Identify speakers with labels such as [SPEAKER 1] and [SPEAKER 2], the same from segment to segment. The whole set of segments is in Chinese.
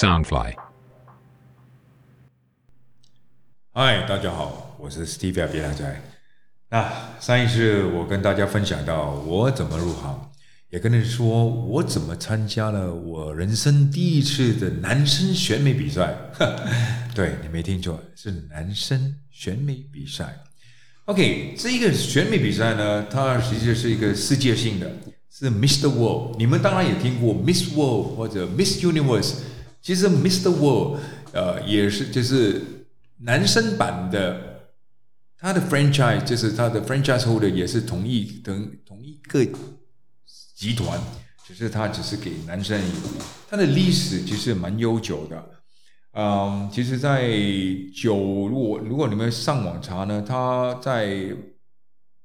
[SPEAKER 1] Soundfly。
[SPEAKER 2] 嗨，大家好，我是 Steve 别良仔。那上一次我跟大家分享到我怎么入行，也跟你说我怎么参加了我人生第一次的男生选美比赛。对你没听错，是男生选美比赛。OK，这一个选美比赛呢，它实际是一个世界性的，是 Mr. World。你们当然也听过 Miss World 或者 Miss Universe。其实 Mr. World，呃，也是就是男生版的，他的 franchise 就是他的 franchise holder 也是同一同同一个集团，只是他只是给男生有。它的历史其实蛮悠久的。嗯，其实，在九，如果如果你们上网查呢，他在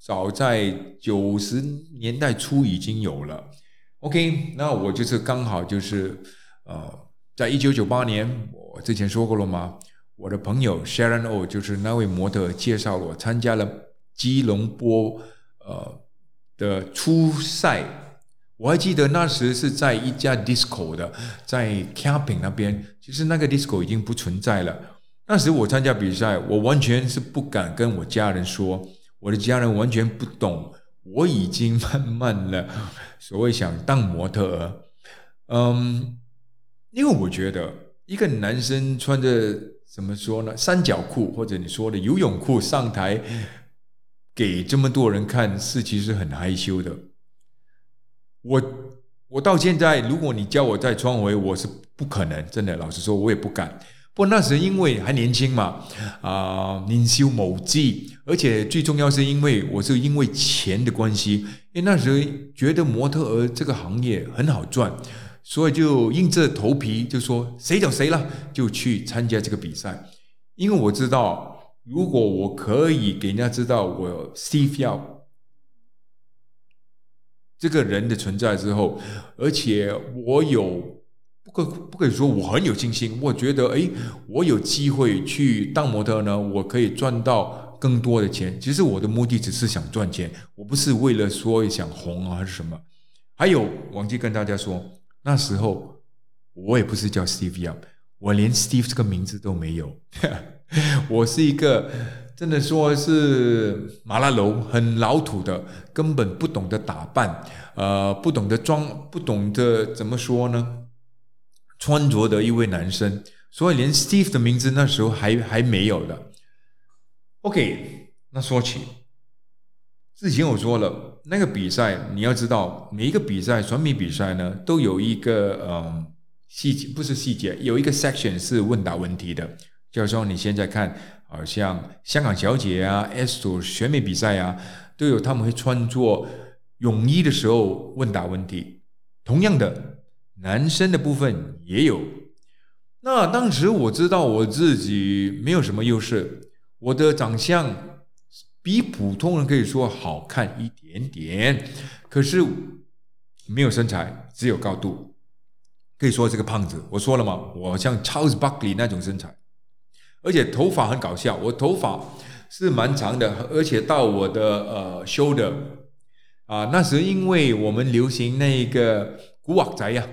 [SPEAKER 2] 早在九十年代初已经有了。OK，那我就是刚好就是呃，在一九九八年，我之前说过了吗？我的朋友 Sharon O 就是那位模特介绍我参加了基隆波呃的初赛。我还记得那时是在一家 disco 的，在 camping 那边，其实那个 disco 已经不存在了。那时我参加比赛，我完全是不敢跟我家人说，我的家人完全不懂。我已经慢慢的所谓想当模特，嗯，因为我觉得一个男生穿着怎么说呢，三角裤或者你说的游泳裤上台给这么多人看，是其实很害羞的。我我到现在，如果你叫我再穿回，我是不可能，真的，老实说，我也不敢。不过那时因为还年轻嘛，啊，年少无知，而且最重要是因为我是因为钱的关系，因为那时候觉得模特儿这个行业很好赚，所以就硬着头皮就说谁找谁了，就去参加这个比赛。因为我知道，如果我可以给人家知道我 Steve 要。这个人的存在之后，而且我有不可不可以说我很有信心，我觉得哎，我有机会去当模特呢，我可以赚到更多的钱。其实我的目的只是想赚钱，我不是为了说想红啊还是什么。还有忘记跟大家说，那时候我也不是叫 Steve Young，我连 Steve 这个名字都没有，我是一个。真的说是麻辣楼很老土的，根本不懂得打扮，呃，不懂得装，不懂得怎么说呢？穿着的一位男生，所以连 Steve 的名字那时候还还没有的。OK，那说起之前我说了，那个比赛你要知道，每一个比赛选美比赛呢，都有一个嗯细节，不是细节，有一个 section 是问答问题的，就是说你现在看。好像香港小姐啊，S 组选美比赛啊，都有他们会穿着泳衣的时候问答问题。同样的，男生的部分也有。那当时我知道我自己没有什么优势，我的长相比普通人可以说好看一点点，可是没有身材，只有高度，可以说是个胖子。我说了嘛，我像 Charles Buckley 那种身材。而且头发很搞笑，我头发是蛮长的，而且到我的呃 shoulder 啊，那时因为我们流行那个古惑仔呀，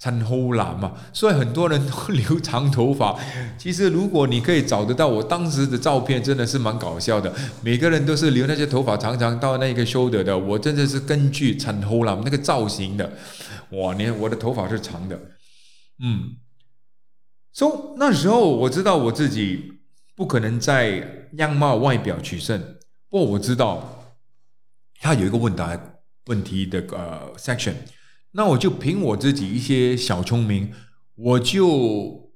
[SPEAKER 2] 穿厚蓝嘛，所以很多人都留长头发。其实如果你可以找得到我当时的照片，真的是蛮搞笑的。每个人都是留那些头发长长到那个 should 的，我真的是根据穿厚蓝那个造型的。哇，你看我的头发是长的，嗯。so, 那时候我知道我自己不可能在样貌外表取胜，不过我知道他有一个问答问题的呃 section，那我就凭我自己一些小聪明，我就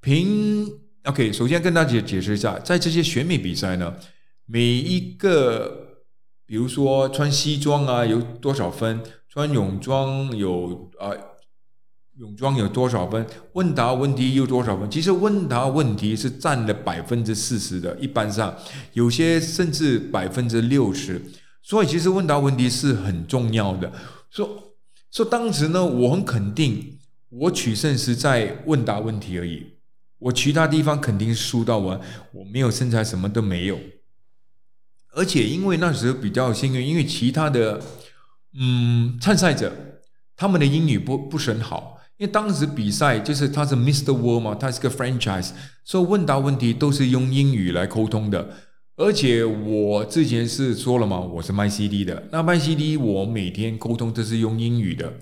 [SPEAKER 2] 凭 OK，首先跟大家解释一下，在这些选美比赛呢，每一个比如说穿西装啊有多少分，穿泳装有啊。泳装有多少分？问答问题有多少分？其实问答问题是占了百分之四十的，一般上有些甚至百分之六十。所以其实问答问题是很重要的。说说当时呢，我很肯定，我取胜是在问答问题而已。我其他地方肯定输到完，我没有身材，什么都没有。而且因为那时候比较幸运，因为其他的嗯参赛者他们的英语不不是很好。因为当时比赛就是他是 Mister World 嘛，他是个 franchise，所以问答问题都是用英语来沟通的。而且我之前是说了嘛，我是卖 CD 的，那卖 CD 我每天沟通都是用英语的。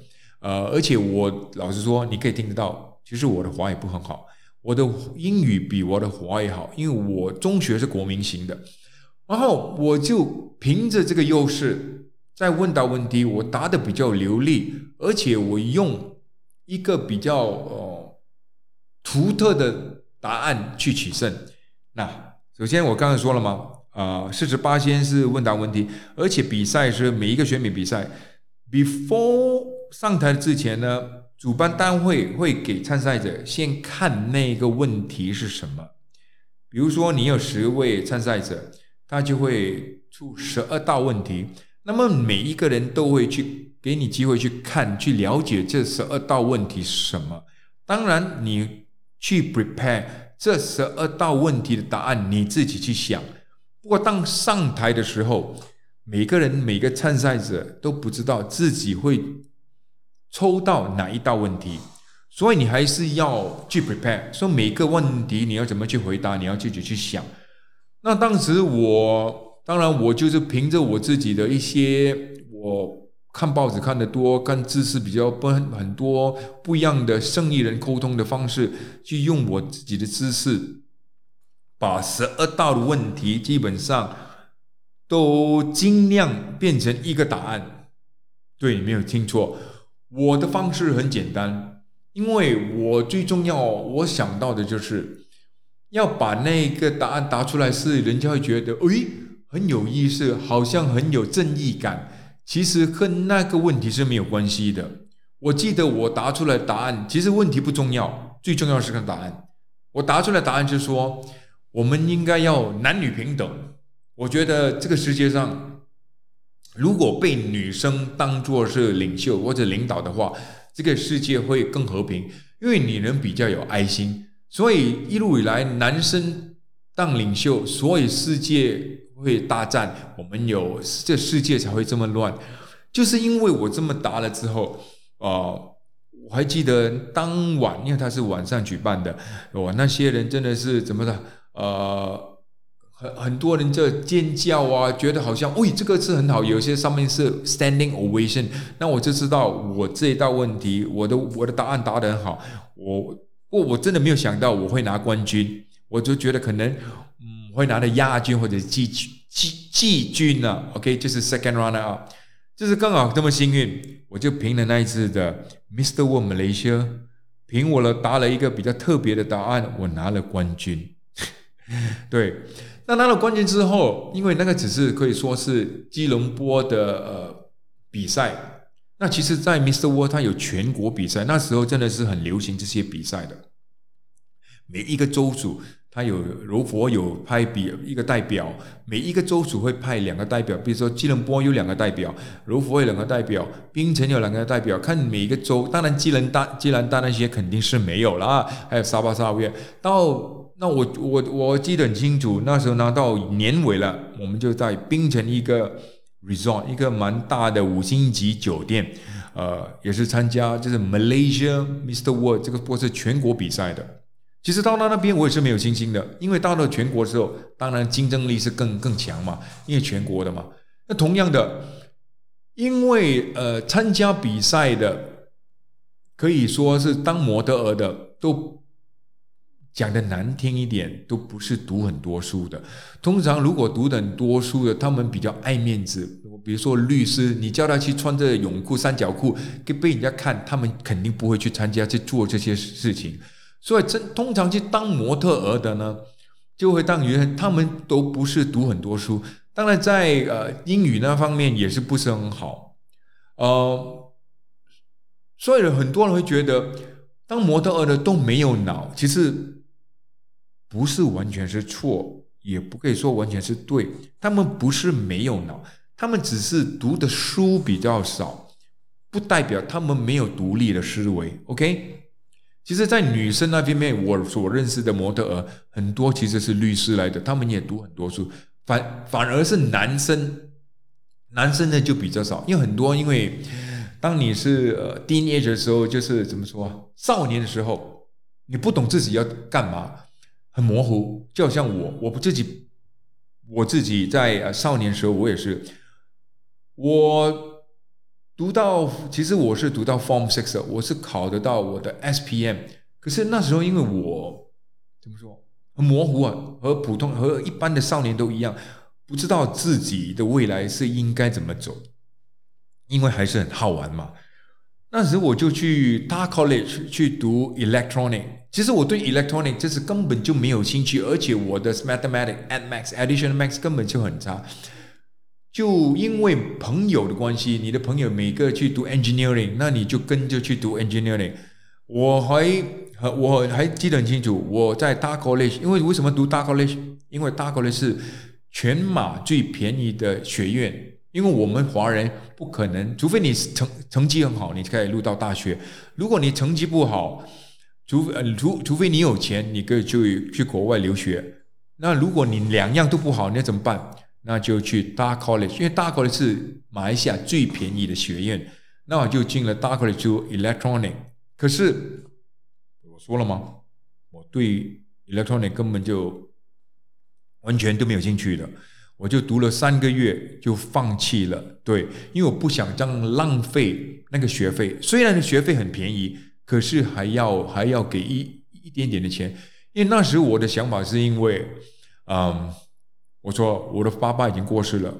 [SPEAKER 2] 呃，而且我老实说，你可以听得到，其实我的华语不很好，我的英语比我的华语好，因为我中学是国民型的。然后我就凭着这个优势，在问答问题，我答的比较流利，而且我用一个比较呃独特的答案去取胜。那首先我刚才说了嘛，啊，四十八先是问答问题，而且比赛是每一个选美比赛，before 上台之前呢，主办单位会给参赛者先看那个问题是什么，比如说你有十位参赛者。他就会出十二道问题，那么每一个人都会去给你机会去看、去了解这十二道问题是什么。当然，你去 prepare 这十二道问题的答案，你自己去想。不过，当上台的时候，每个人每个参赛者都不知道自己会抽到哪一道问题，所以你还是要去 prepare。说每个问题你要怎么去回答，你要自己去想。那当时我当然我就是凭着我自己的一些我看报纸看得多，跟知识比较不很多不一样的生意人沟通的方式，去用我自己的知识，把十二道的问题基本上都尽量变成一个答案。对，没有听错，我的方式很简单，因为我最重要我想到的就是。要把那个答案答出来，是人家会觉得，诶，很有意思，好像很有正义感。其实跟那个问题是没有关系的。我记得我答出来答案，其实问题不重要，最重要是个答案。我答出来答案就是说，我们应该要男女平等。我觉得这个世界上，如果被女生当作是领袖或者领导的话，这个世界会更和平，因为女人比较有爱心。所以一路以来，男生当领袖，所以世界会大战。我们有这世界才会这么乱，就是因为我这么答了之后，啊，我还记得当晚，因为他是晚上举办的，哇，那些人真的是怎么的？呃，很很多人在尖叫啊，觉得好像，喂，这个字很好。有些上面是 standing ovation，那我就知道我这一道问题，我的我的答案答得很好，我。不，我真的没有想到我会拿冠军，我就觉得可能我会拿的亚军或者季季季军呢。OK，就是 second runner up，就是刚好这么幸运，我就凭了那一次的 Mr. World Malaysia，凭我了答了一个比较特别的答案，我拿了冠军。对，那拿了冠军之后，因为那个只是可以说是基隆波的呃比赛。那其实，在 Mr. World，它有全国比赛，那时候真的是很流行这些比赛的。每一个州主，他有柔佛有派比一个代表，每一个州主会派两个代表，比如说吉隆坡有两个代表，柔佛有两个代表，槟城有两个代表。看每一个州，当然吉兰大、吉兰大那些肯定是没有了，还有沙巴、沙威。到那我我我记得很清楚，那时候拿到年尾了，我们就在槟城一个。resort 一个蛮大的五星级酒店，呃，也是参加就是 Malaysia Mr. World 这个波是全国比赛的。其实到了那边我也是没有信心的，因为到了全国之后，当然竞争力是更更强嘛，因为全国的嘛。那同样的，因为呃参加比赛的可以说是当模特儿的都。讲的难听一点，都不是读很多书的。通常如果读很多书的，他们比较爱面子。比如说律师，你叫他去穿着泳裤、三角裤，给被人家看，他们肯定不会去参加去做这些事情。所以，真通常去当模特儿的呢，就会当于他们都不是读很多书。当然，在呃英语那方面也是不是很好。呃，所以很多人会觉得当模特儿的都没有脑，其实。不是完全是错，也不可以说完全是对。他们不是没有脑，他们只是读的书比较少，不代表他们没有独立的思维。OK，其实，在女生那边面，我所认识的模特儿很多其实是律师来的，他们也读很多书。反反而是男生，男生呢就比较少，因为很多因为当你是呃 teenage 的时候，就是怎么说，少年的时候，你不懂自己要干嘛，很模糊。就好像我，我不自己，我自己在呃少年时候，我也是，我读到，其实我是读到 Form Six，我是考得到我的 SPM，可是那时候因为我怎么说，很模糊啊，和普通和一般的少年都一样。不知道自己的未来是应该怎么走，因为还是很好玩嘛。那时我就去大 college 去读 electronic，其实我对 electronic 这是根本就没有兴趣，而且我的 mathematics、max、addition、max 根本就很差。就因为朋友的关系，你的朋友每个去读 engineering，那你就跟着去读 engineering。我还我还记得很清楚，我在大 college，因为为什么读大 college？因为大 college 是。全马最便宜的学院，因为我们华人不可能，除非你是成成绩很好，你可以入到大学。如果你成绩不好，除呃除除非你有钱，你可以去去国外留学。那如果你两样都不好，那怎么办？那就去大 college，因为大 college 是马来西亚最便宜的学院。那我就进了大 college 读 electronic。可是我说了吗？我对 electronic 根本就。完全都没有兴趣的，我就读了三个月就放弃了。对，因为我不想这样浪费那个学费。虽然学费很便宜，可是还要还要给一一点点的钱。因为那时我的想法是因为，嗯，我说我的爸爸已经过世了，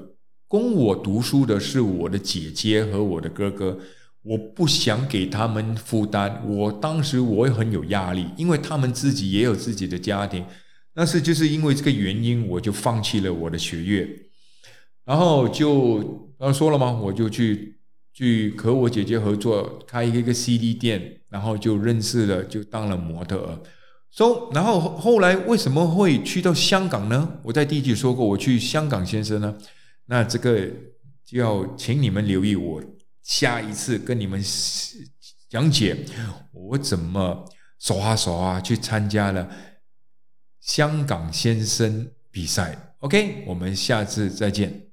[SPEAKER 2] 供我读书的是我的姐姐和我的哥哥，我不想给他们负担。我当时我也很有压力，因为他们自己也有自己的家庭。但是就是因为这个原因，我就放弃了我的学业，然后就刚说了吗？我就去去和我姐姐合作开一个一个 CD 店，然后就认识了，就当了模特。So, 然后后来为什么会去到香港呢？我在第一集说过，我去香港先生呢。那这个就要请你们留意我下一次跟你们讲解我怎么手啊手啊去参加了。香港先生比赛，OK，我们下次再见。